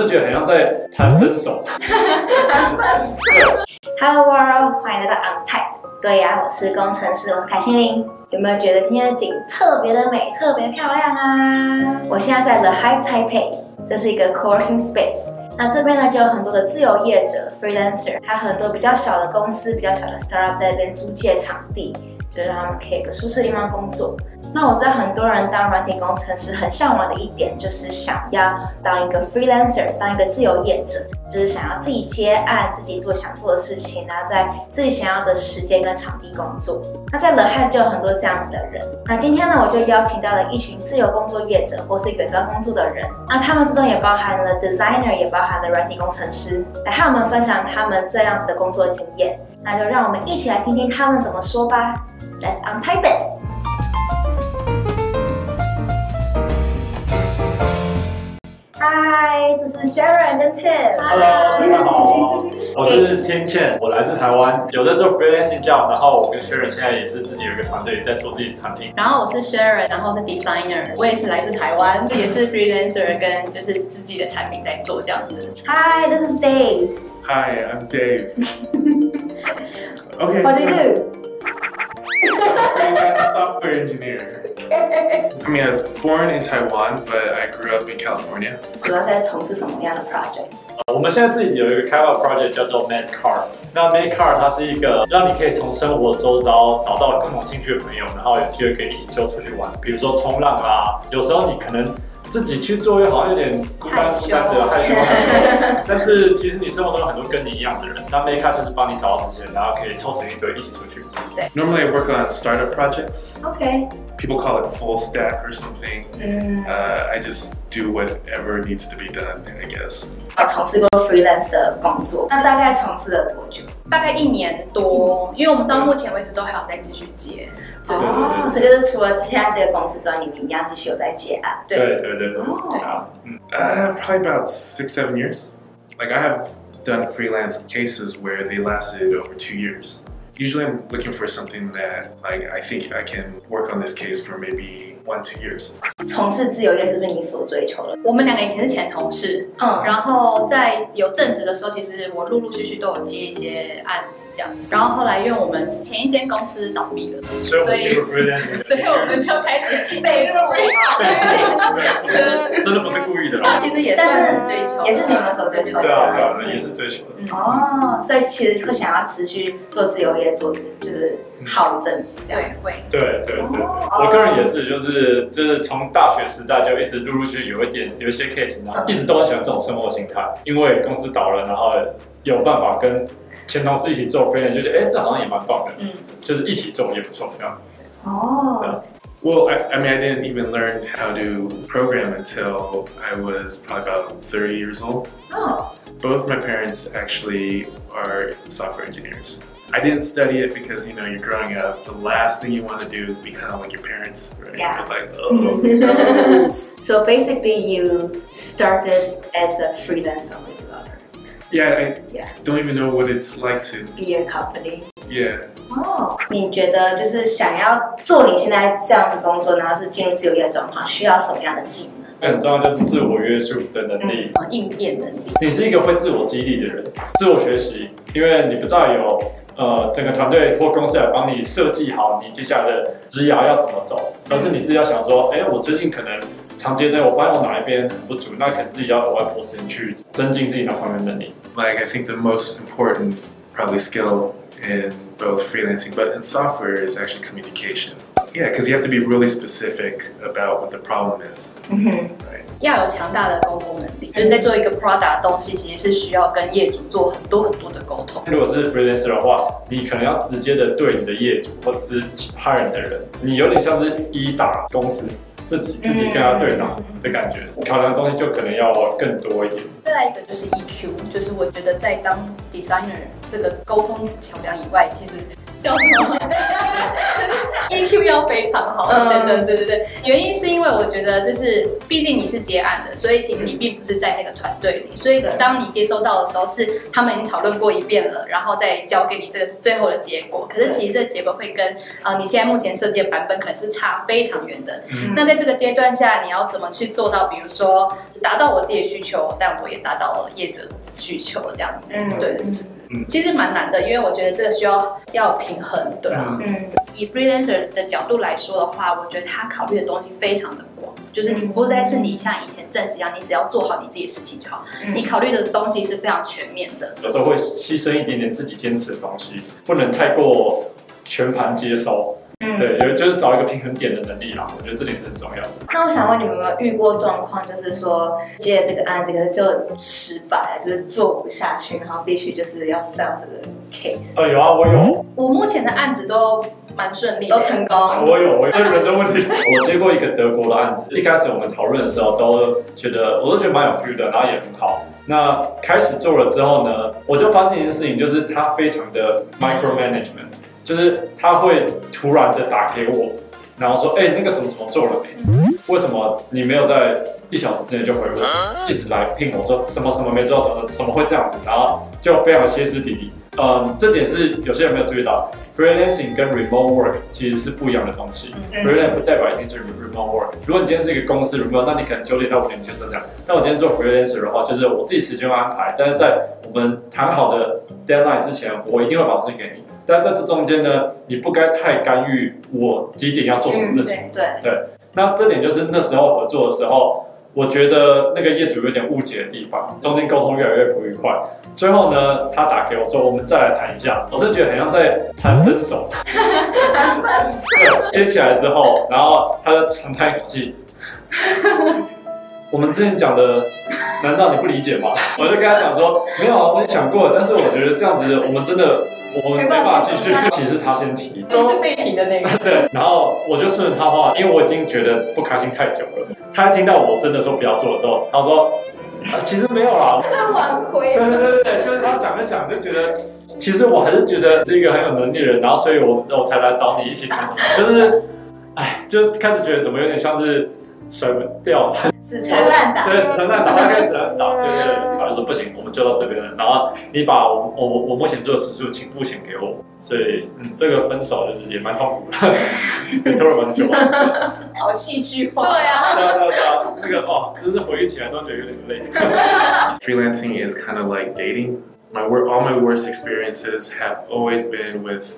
是觉得很像在谈分手。Hello world，欢迎来到 OnTap。对呀，我是工程师，我是凯欣琳。有没有觉得今天的景特别的美，特别漂亮啊？我现在在 The Hive Taipei，这是一个 co-working space。那这边呢，就有很多的自由业者 freelancer，还有很多比较小的公司、比较小的 startup 在这边租借场地，就是让他们可以有个舒适的地方工作。那我知道很多人当软体工程师很向往的一点，就是想要当一个 freelancer，当一个自由业者，就是想要自己接案，自己做想做的事情，然后在自己想要的时间跟场地工作。那在 The Hive 就有很多这样子的人。那今天呢，我就邀请到了一群自由工作业者或是远端工作的人。那他们之中也包含了 designer，也包含了软体工程师，来和我们分享他们这样子的工作经验。那就让我们一起来听听他们怎么说吧。Let's untype it。嗨，这是 Sharon 跟 Tim。Hello，大家好，我是 Tim Chen，我来自台湾，有在做 freelancing job，然后我跟 Sharon 现在也是自己有一个团队在做自己的产品。然后我是 Sharon，然后是 designer，我也是来自台湾，也是 freelancer，跟就是自己的产品在做这样子。Hi，this is Dave。Hi，I'm Dave。Okay。What do you do? Software engineer. I mean, I was born in Taiwan, but I grew up in California. 主要在从事什么样的 project？我们现在自己有一个开发 project 叫做 Made Car。那 Made Car 它是一个让你可以从生活周遭找到共同兴趣的朋友，然后有机会可以一起就出去玩，比如说冲浪啊。有时候你可能。自己去做又好像有点孤单孤单的害羞，但是其实你生活中有很多跟你一样的人，那 Makeup 就是帮你找到这些，然后可以凑成一堆一起出去。对。Normally I work on startup projects. Okay. People call it full stack or something. Mm. Uh, I just do whatever needs to be done, I guess. 我从事过 freelance 的工作，那大概从事了多久？大概一年多，因为我们到目前为止都还有在继续接。哦，所以就是除了现在这个公司之外，你们一样继续有在接案。对对对对。哦。嗯。Uh, probably about six, seven years. Like I have done freelance cases where they lasted over two years. Usually I'm looking for something that like I think I can work on this case for maybe one, two years. 从事自由业是不是你所追求的？我们两个以前是前同事，嗯，然后在有正职的时候，其实我陆陆续续都有接一些案子。 这样子，然后后来因为我们前一间公司倒闭了，所以所以，所以我们就开始被录 真的不是故意的，其实也算是追求，也是你们所追求的。对啊，对啊，也是追求的。哦，所以其实会想要持续做自由业，做就是好一阵子这样。会，对对对，我个人也是，就是就是从大学时代就一直陆陆续续有一点有一些 case，然后一直都很喜欢这种生活形态，因为公司倒了，然后有办法跟。前同事一起做 freelance 就觉得哎，这好像也蛮棒的，嗯，就是一起做也不错，这样。哦。Well, I, I mean, I didn't even learn how to program until I was probably about 30 years old. Oh. Both my parents actually are software engineers. I didn't study it because, you know, you're growing up. The last thing you want to do is be kind of like your parents, right? Yeah. You're like, oh, no. So basically, you started as a freelancer. Yeah, I yeah. don't even know what it's like to be a company. Yeah. 哦，你觉得就是想要做你现在这样子工作，然后是进入自由业状况，需要什么样的技能？很重要就是自我约束的能力，嗯、应变能力。你是一个会自我激励的人，自我学习，因为你不知道有呃整个团队或公司来帮你设计好你接下来的职涯要怎么走，而是你自己要想说，哎，我最近可能。长阶段，我发现我哪一边很不足，那可能自己要额外拨时间去增进自己哪方面能力。Like I think the most important probably skill in both freelancing but in software is actually communication. Yeah, because you have to be really specific about what the problem is. Mm-hmm. Right. 要有强大的沟通能力，就是在做一个 product 的东西，其实是需要跟业主做很多很多的沟通。如果是 freelancer 的话，你可能要直接的对你的业主或者是其他人的人，你有点像是一打公司。自己自己跟他对打的感觉，考量的东西就可能要更多一点。再来一个就是 EQ，就是我觉得在当 designer 这个沟通桥梁以外，其实叫什么？EQ 要非常好，真的，对对对。原因是因为我觉得，就是毕竟你是接案的，所以其实你并不是在那个团队里，所以当你接收到的时候，是他们已经讨论过一遍了，然后再交给你这个最后的结果。可是其实这个结果会跟呃你现在目前设计的版本可能是差非常远的。那在这个阶段下，你要怎么去做到？比如说达到我自己的需求，但我也达到了业者的需求，这样子。嗯，对，对。其实蛮难的，因为我觉得这个需要要平衡，对啊。嗯，以 freelancer 的角度来说的话，我觉得他考虑的东西非常的广，就是你不再是你像以前正职一样，你只要做好你自己的事情就好。嗯、你考虑的东西是非常全面的。有时候会牺牲一点点自己坚持的东西，不能太过全盘接收。嗯，对，有就是找一个平衡点的能力啦，我觉得这点是很重要的。那我想问你们有没有遇过状况，就是说接了这个案子，可是就失败，就是做不下去，然后必须就是要 fail 这个 case。哦，有啊，我有。我目前的案子都蛮顺利，都成功。我有，我有人的问题。我接过一个德国的案子，一开始我们讨论的时候都觉得，我都觉得蛮有 feel 的，然后也很好。那开始做了之后呢，我就发现一件事情，就是它非常的 micro management。就是他会突然的打给我，然后说：“哎、欸，那个什么什么做了没？为什么你没有在一小时之内就回我？即使来聘我说什么什么没做到，什么什么会这样子？然后就非常歇斯底里。嗯，这点是有些人没有注意到，freelancing 跟 remote work 其实是不一样的东西。freelancing 不代表一定是 remote work。如果你今天是一个公司 remote，那你可能九点到五点你就是这样。但我今天做 freelancer 的话，就是我自己时间安排，但是在我们谈好的 deadline 之前，我一定会把东西给你。”但在这中间呢，你不该太干预我几点要做什么事情。嗯、对对，对，那这点就是那时候合作的时候，我觉得那个业主有点误解的地方，中间沟通越来越不愉快。最后呢，他打给我说：“我们再来谈一下。”我真的觉得很像在谈分手。对，接起来之后，然后他就长叹一口气。我们之前讲的，难道你不理解吗？我就跟他讲说：“没有啊，我也想过，但是我觉得这样子，我们真的。”我们没办法继续，其实是他先提，其实是被提的那个。对，然后我就顺着他话，因为我已经觉得不开心太久了。他一听到我真的说不要做的时候，他说：“啊，其实没有啦。”他挽回。对对对对，就是他想了想，就觉得其实我还是觉得是一个很有能力的人，然后所以我我才来找你一起谈什么，就是，哎，就开始觉得怎么有点像是。甩不掉，死缠烂打，对，死缠烂打，他开始烂打，对 对对，他就说不行，我们就到这边了。然后你把我我我目前做的时数请付钱给我，所以嗯，这个分手就是也蛮痛苦的，也拖了蛮久。好戏剧化，对啊，对啊对啊，那个哦，真是回忆起来都觉得有点累。Freelancing is kind of like dating. My work, all my worst experiences have always been with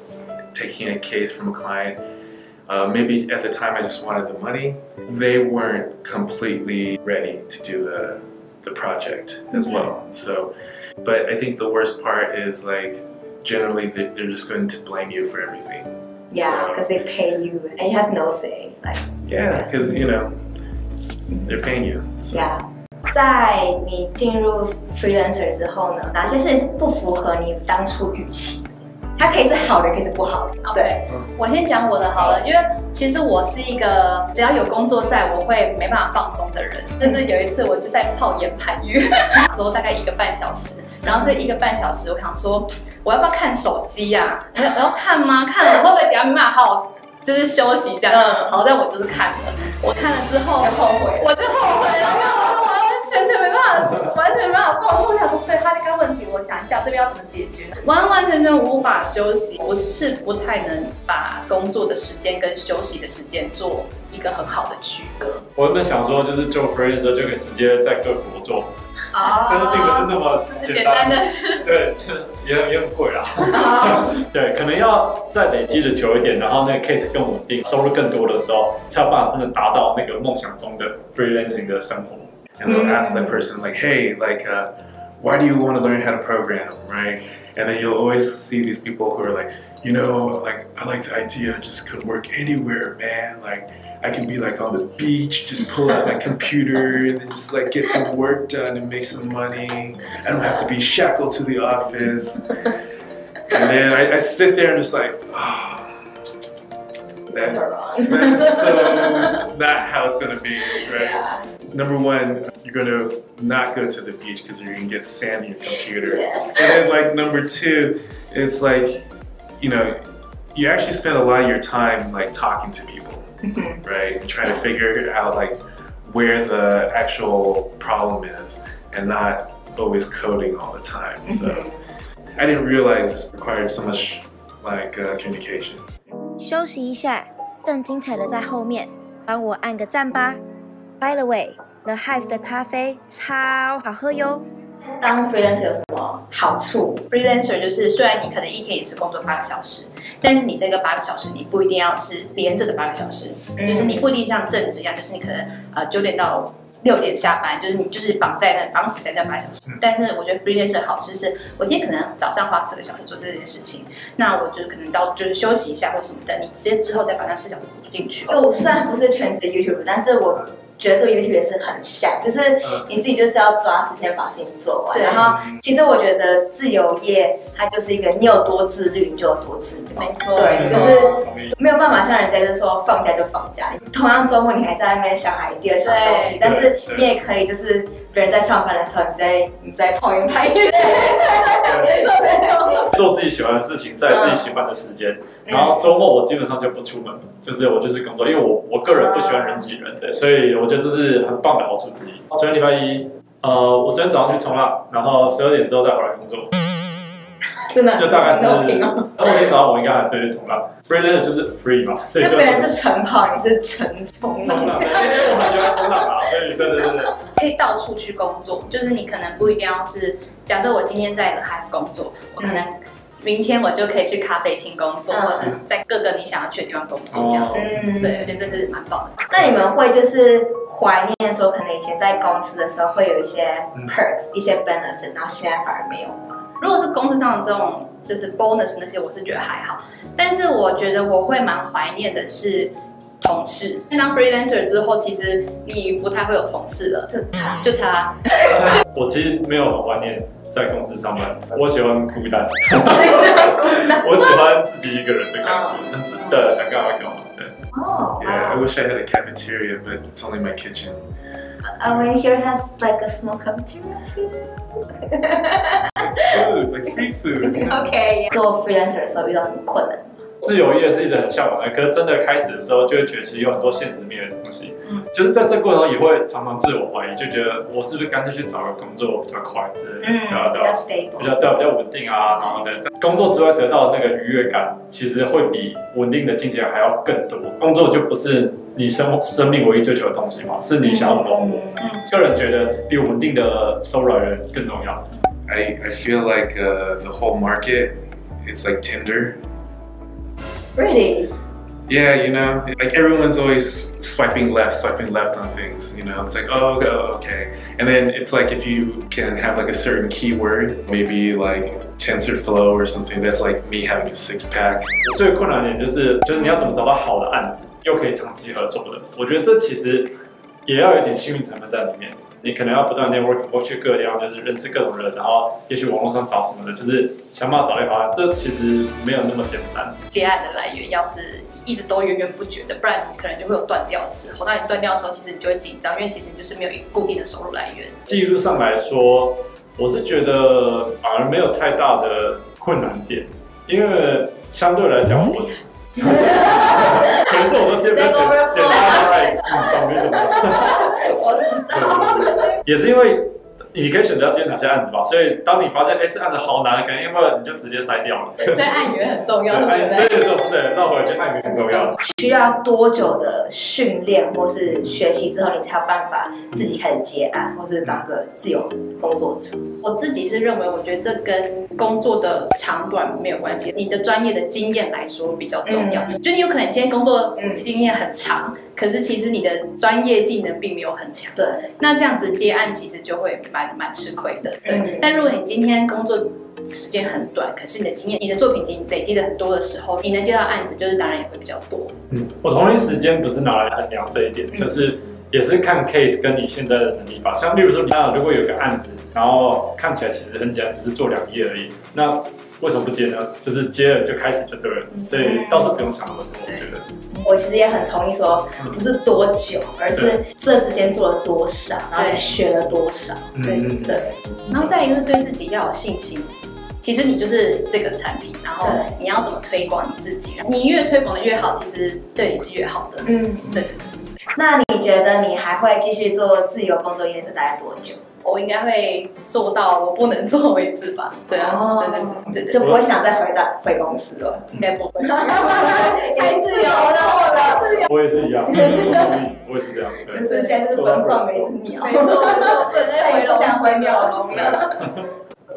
taking a case from a client. Uh, maybe at the time I just wanted the money. They weren't completely ready to do the, the project as mm-hmm. well. So, but I think the worst part is like generally they're just going to blame you for everything. Yeah, because so, they pay you and you have no say. Like yeah, because you know they're paying you. So. Yeah. 在你进入 freelancer 之后呢，哪些事情是不符合你当初预期？ 它可以是好的，可以是不好的。对，我先讲我的好了，因为其实我是一个只要有工作在，我会没办法放松的人。但是有一次，我就在泡盐盘浴，说大概一个半小时，然后这一个半小时，我想说，我要不要看手机呀？我要我要看吗？看了我会不会等下没办法好好就是休息这样？嗯，好，但我就是看了，我看了之后，后悔，我就后悔了。我完全没办法，完全没办法放松。想说，对他这个问题，我想一下这边要怎么解决。完完全全无法休息，我是不太能把工作的时间跟休息的时间做一个很好的区隔。我原本想说，就是做 freelance 的时候就可以直接在各国做，啊，但是并不是那么简单的，对，就也也很贵啊。对，可能要再累积的久一点，然后那个 case 更稳定，收入更多的时候，才有办法真的达到那个梦想中的 freelancing 的生活。and they'll ask that person like, "Hey, like, uh, why do you want to learn how to program, right?" And then you'll always see these people who are like, "You know, like, I like the idea. I just could work anywhere, man. Like, I can be like on the beach, just pull out my computer and then just like get some work done and make some money. I don't have to be shackled to the office." And then I, I sit there and just like, oh. That, that's so not how it's gonna be, right? Yeah number one, you're gonna not go to the beach because you're gonna get sand in your computer. Yes. And then like number two, it's like, you know, you actually spend a lot of your time like talking to people, right? And trying to figure out like where the actual problem is and not always coding all the time. So I didn't realize it required so much like uh, communication. 休息一下，更精彩的在后面，帮我按个赞吧。 By the way，The Hive 的咖啡超好喝哟。当 freelancer 有什么好处？freelancer 就是虽然你可能一天也是工作八个小时，但是你这个八个小时你不一定要是连着的八个小时，嗯、就是你不一定像正职一样，就是你可能呃九点到六点下班，就是你就是绑在那绑死在那八小时。嗯、但是我觉得 freelancer 好处是，我今天可能早上花四个小时做这件事情，那我就可能到就是休息一下或什么的，你直接之后再把那四小时补进去。我虽然不是全职 YouTuber，但是我。觉得做 YouTube 也是很像，就是你自己就是要抓时间把事情做完。然后，其实我觉得自由业它就是一个，你有多自律，你就有多自律。没错，对，就是没有办法像人家就是说放假就放假，同样周末你还在那边小孩第二想东西，但是你也可以就是别人在上班的时候，你在你在泡一拍片，做自己喜欢的事情，在自己喜欢的时间。然后周末我基本上就不出门，就是我就是工作，因为我我个人不喜欢人挤人对，所以我觉得这是很棒的好处之一。昨天礼拜一，呃，我昨天早上去冲浪，然后十二点之后再回来工作。真的？就大概是。后天早上我应该还是会去冲浪。Freelancer 就是 free 嘛，所以就。别人是晨跑，你是晨冲浪。因为我很喜欢冲浪啊，所以对对对对。可以到处去工作，就是你可能不一定要是，假设我今天在 The Hive 工作，我可能。明天我就可以去咖啡厅工作，或者是在各个你想要去的地方工作，这样子。嗯，对，我觉得这是蛮棒的。那你们会就是怀念说，可能以前在公司的时候会有一些 perks、一些 benefit，然后现在反而没有吗？如果是公司上的这种就是 bonus 那些，我是觉得还好。但是我觉得我会蛮怀念的是同事。当 freelancer 之后，其实你不太会有同事了，就他，就他。我其实没有很怀念。在公司上班，我喜欢孤单。我喜欢自己一个人的感觉，很自的想干嘛干嘛。对。哦。Yeah, I wish I had a cafeteria, but it's only my kitchen. I mean, here has like a small cafeteria too. Food, like free food. Okay. 做 freelancer 的时候遇到什么困难？自由业是一直很向往的，可是真的开始的时候，就会觉得其实有很多现实面的东西。嗯，就是在这过程中也会常常自我怀疑，就觉得我是不是干脆去找个工作比较快之类的，嗯，比较 stable，比较对，比较稳定啊，然后的工作之外得到的那个愉悦感，其实会比稳定的境界还要更多。工作就不是你生生命唯一追求的东西嘛，是你想要怎么活。嗯，个人觉得比稳定的收入来源更重要。I I feel like uh, the whole market it's like Tinder. Really? Yeah, you know, like everyone's always swiping left, swiping left on things, you know, it's like, oh, okay. And then it's like if you can have like a certain keyword, maybe like TensorFlow or something, that's like me having a six pack. 最困难点就是，就是你要怎么找到好的案子，又可以长期合作的。我觉得这其实也要有点幸运成分在里面。你可能要不断 network，过去各个地方就是认识各种人，然后也许网络上找什么的，就是想办法找一方案。这其实没有那么简单。接案的来源要是一直都源源不绝的，不然你可能就会有断掉的时候。那你断掉的时候，其实你就会紧张，因为其实你就是没有一个固定的收入来源。技术上来说，我是觉得反而没有太大的困难点，因为相对来讲，我。可是我都接不简简单来，嗯，懂没懂？我知道，也是因为。你可以选择要接哪些案子吧，所以当你发现哎、欸、这案子好难，可能要不然你就直接筛掉了。对，案源很重要，对不对？所以说对，绕回去案源很重要。需要多久的训练或是学习之后，你才有办法自己开始接案，或是当个自由工作者？我自己是认为，我觉得这跟工作的长短没有关系，你的专业的经验来说比较重要。嗯、就你有可能今天工作经验很长。可是其实你的专业技能并没有很强，对，那这样子接案其实就会蛮蛮吃亏的，对。嗯、但如果你今天工作时间很短，可是你的经验、你的作品集累积的很多的时候，你能接到案子，就是当然也会比较多。嗯，我同一时间不是拿来衡量这一点，嗯、就是也是看 case 跟你现在的能力吧。像例如说，那如果有个案子，然后看起来其实很简单，只是做两页而已，那。为什么不接呢？就是接了就开始就对了，所以倒是不用想那么多。我觉得，我其实也很同意说，不是多久，而是这之间做了多少，然后学了多少。对对。然后再一个是对自己要有信心，其实你就是这个产品，然后你要怎么推广你自己，你越推广的越好，其实对你是越好的。嗯，对。那你觉得你还会继续做自由工作一年是大概多久？我应该会做到我不能做为止吧。对啊，哦、对，对，对对对，就不会想再回到回公司了。应该不会。太自由了，自由。我也是一样，我也是这样。就是现在是奔放的一只鸟。没错，没错，再也不想回鸟笼了。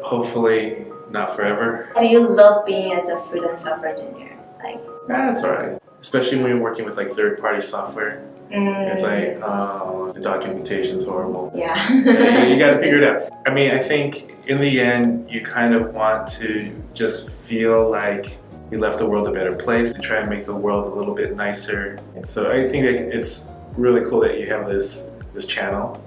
Hopefully not forever. Do you love being as a freelance software engineer? Like, that's alright. Especially when you're working with like third-party software. Mm. It's like, oh, the documentation's horrible. Yeah. yeah you gotta figure it out. I mean, I think in the end, you kind of want to just feel like you left the world a better place to try and make the world a little bit nicer. So I think it's really cool that you have this this channel,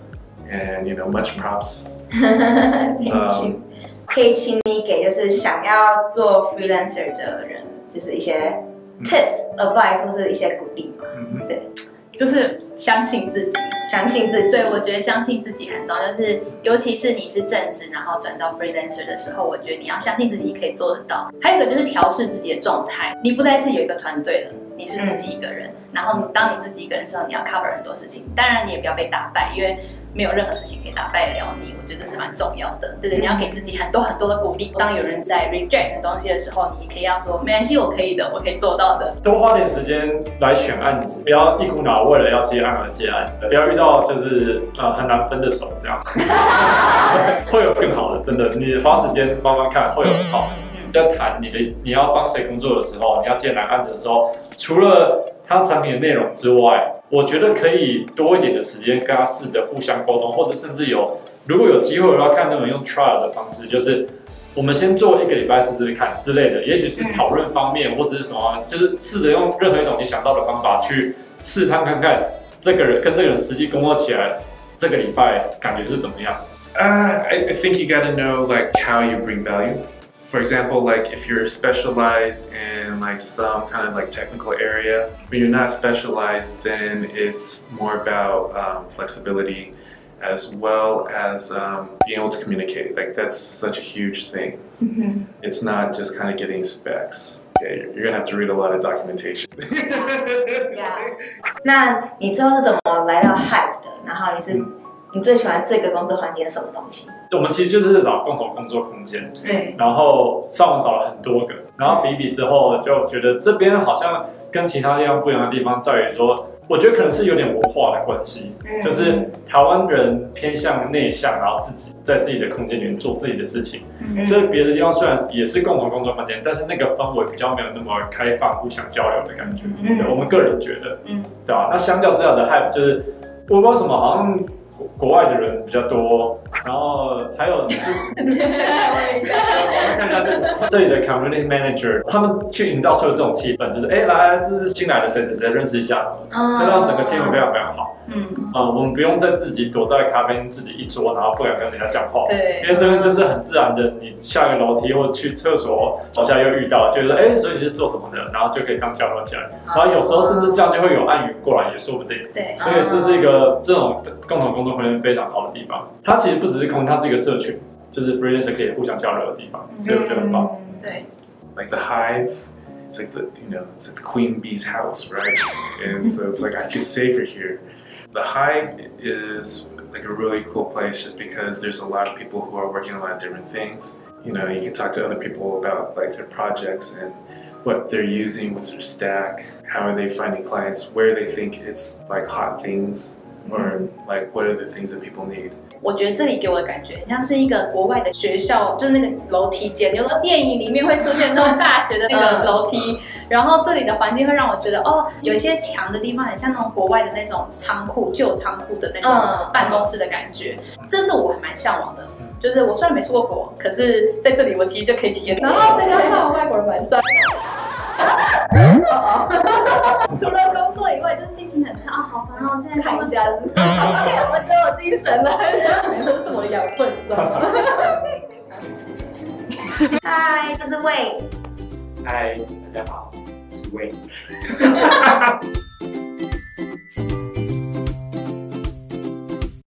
and you know, much props. Thank um, you. 可以请你给就是想要做 freelancer 的人，就是一些 tips、advice 或是一些鼓励嘛？嗯对。 就是相信自己，相信自己。对，我觉得相信自己很重要。就是尤其是你是正职，然后转到 freelancer 的时候，我觉得你要相信自己可以做得到。还有一个就是调试自己的状态，你不再是有一个团队了，你是自己一个人。然后当你自己一个人的时候，你要 cover 很多事情。当然，你也不要被打败，因为。没有任何事情可以打败了你，我觉得是蛮重要的，对对，你要给自己很多很多的鼓励。当有人在 reject 的东西的时候，你可以要说没关系，我可以的，我可以做到的。多花点时间来选案子，不要一股脑为了要接案而接案，不要遇到就是呃很难分的手这样，会有更好的，真的，你花时间慢慢看会有很好的。在谈你的你要帮谁工作的时候，你要接哪案子的时候，除了他产品的内容之外，我觉得可以多一点的时间跟他试着互相沟通，或者甚至有如果有机会的话，看能不能用 trial 的方式，就是我们先做一个礼拜试试看之类的，也许是讨论方面或者是什么，就是试着用任何一种你想到的方法去试探看看这个人跟这个人实际工作起来，这个礼拜感觉是怎么样？Uh, I I think you gotta know like how you bring value. For example, like if you're specialized in like some kind of like technical area, but you're not specialized, then it's more about um, flexibility as well as um, being able to communicate. Like that's such a huge thing. Mm-hmm. It's not just kind of getting specs. Okay, you're gonna have to read a lot of documentation. yeah. 那你之后是怎么来到 Hype 的？然后你是、嗯你最喜欢这个工作环境是什么东西？ 我们其实就是找共同工作空间，对。然后上网找了很多个，然后比比之后就觉得这边好像跟其他地方不一样的地方在于说，我觉得可能是有点文化的关系，嗯、就是台湾人偏向内向，然后自己在自己的空间里面做自己的事情，嗯、所以别的地方虽然也是共同工作空间，但是那个氛围比较没有那么开放，互相交流的感觉。嗯、对，我们个人觉得，嗯，对吧？那相较之下的 Hype 就是我不知道什么，好像。国外的人比较多，然后还有就，我们看一下这这里的 community manager，他们去营造出了这种气氛，就是哎来，这是新来的谁谁谁，认识一下什么，就让整个气氛非常非常好。嗯，啊，我们不用再自己躲在咖啡厅自己一桌，然后不敢跟人家讲话。对，因为这边就是很自然的，你下个楼梯或者去厕所，楼下又遇到，就是哎，所以你是做什么的，然后就可以这样交流起来。然后有时候甚至这样就会有暗语过来，也说不定。对，所以这是一个这种共同工作环境非常好的地方。它其实不只是空，它是一个社群，就是 freelancer 可以互相交流的地方，所以我觉得很棒。对，like the hive。It's like the you know it's like the queen bee's house, right? And so it's like I feel safer here. The Hive is like a really cool place just because there's a lot of people who are working on a lot of different things. You know, you can talk to other people about like their projects and what they're using, what's their stack, how are they finding clients, where they think it's like hot things, or like what are the things that people need. 我觉得这里给我的感觉很像是一个国外的学校，就是那个楼梯间，有的电影里面会出现那种大学的那个楼梯，然后这里的环境会让我觉得，哦，有一些墙的地方很像那种国外的那种仓库、旧仓库的那种办公室的感觉，这是我还蛮向往的。就是我虽然没出过国，可是在这里我其实就可以体验。然后再加上外国人蛮帅。除了工作以外，就是心情很差啊，好烦啊！我现在看一下，我觉得我精神了，没错，这是我的养分，你知道吗？嗨，这是魏。嗨，大家好，我是魏。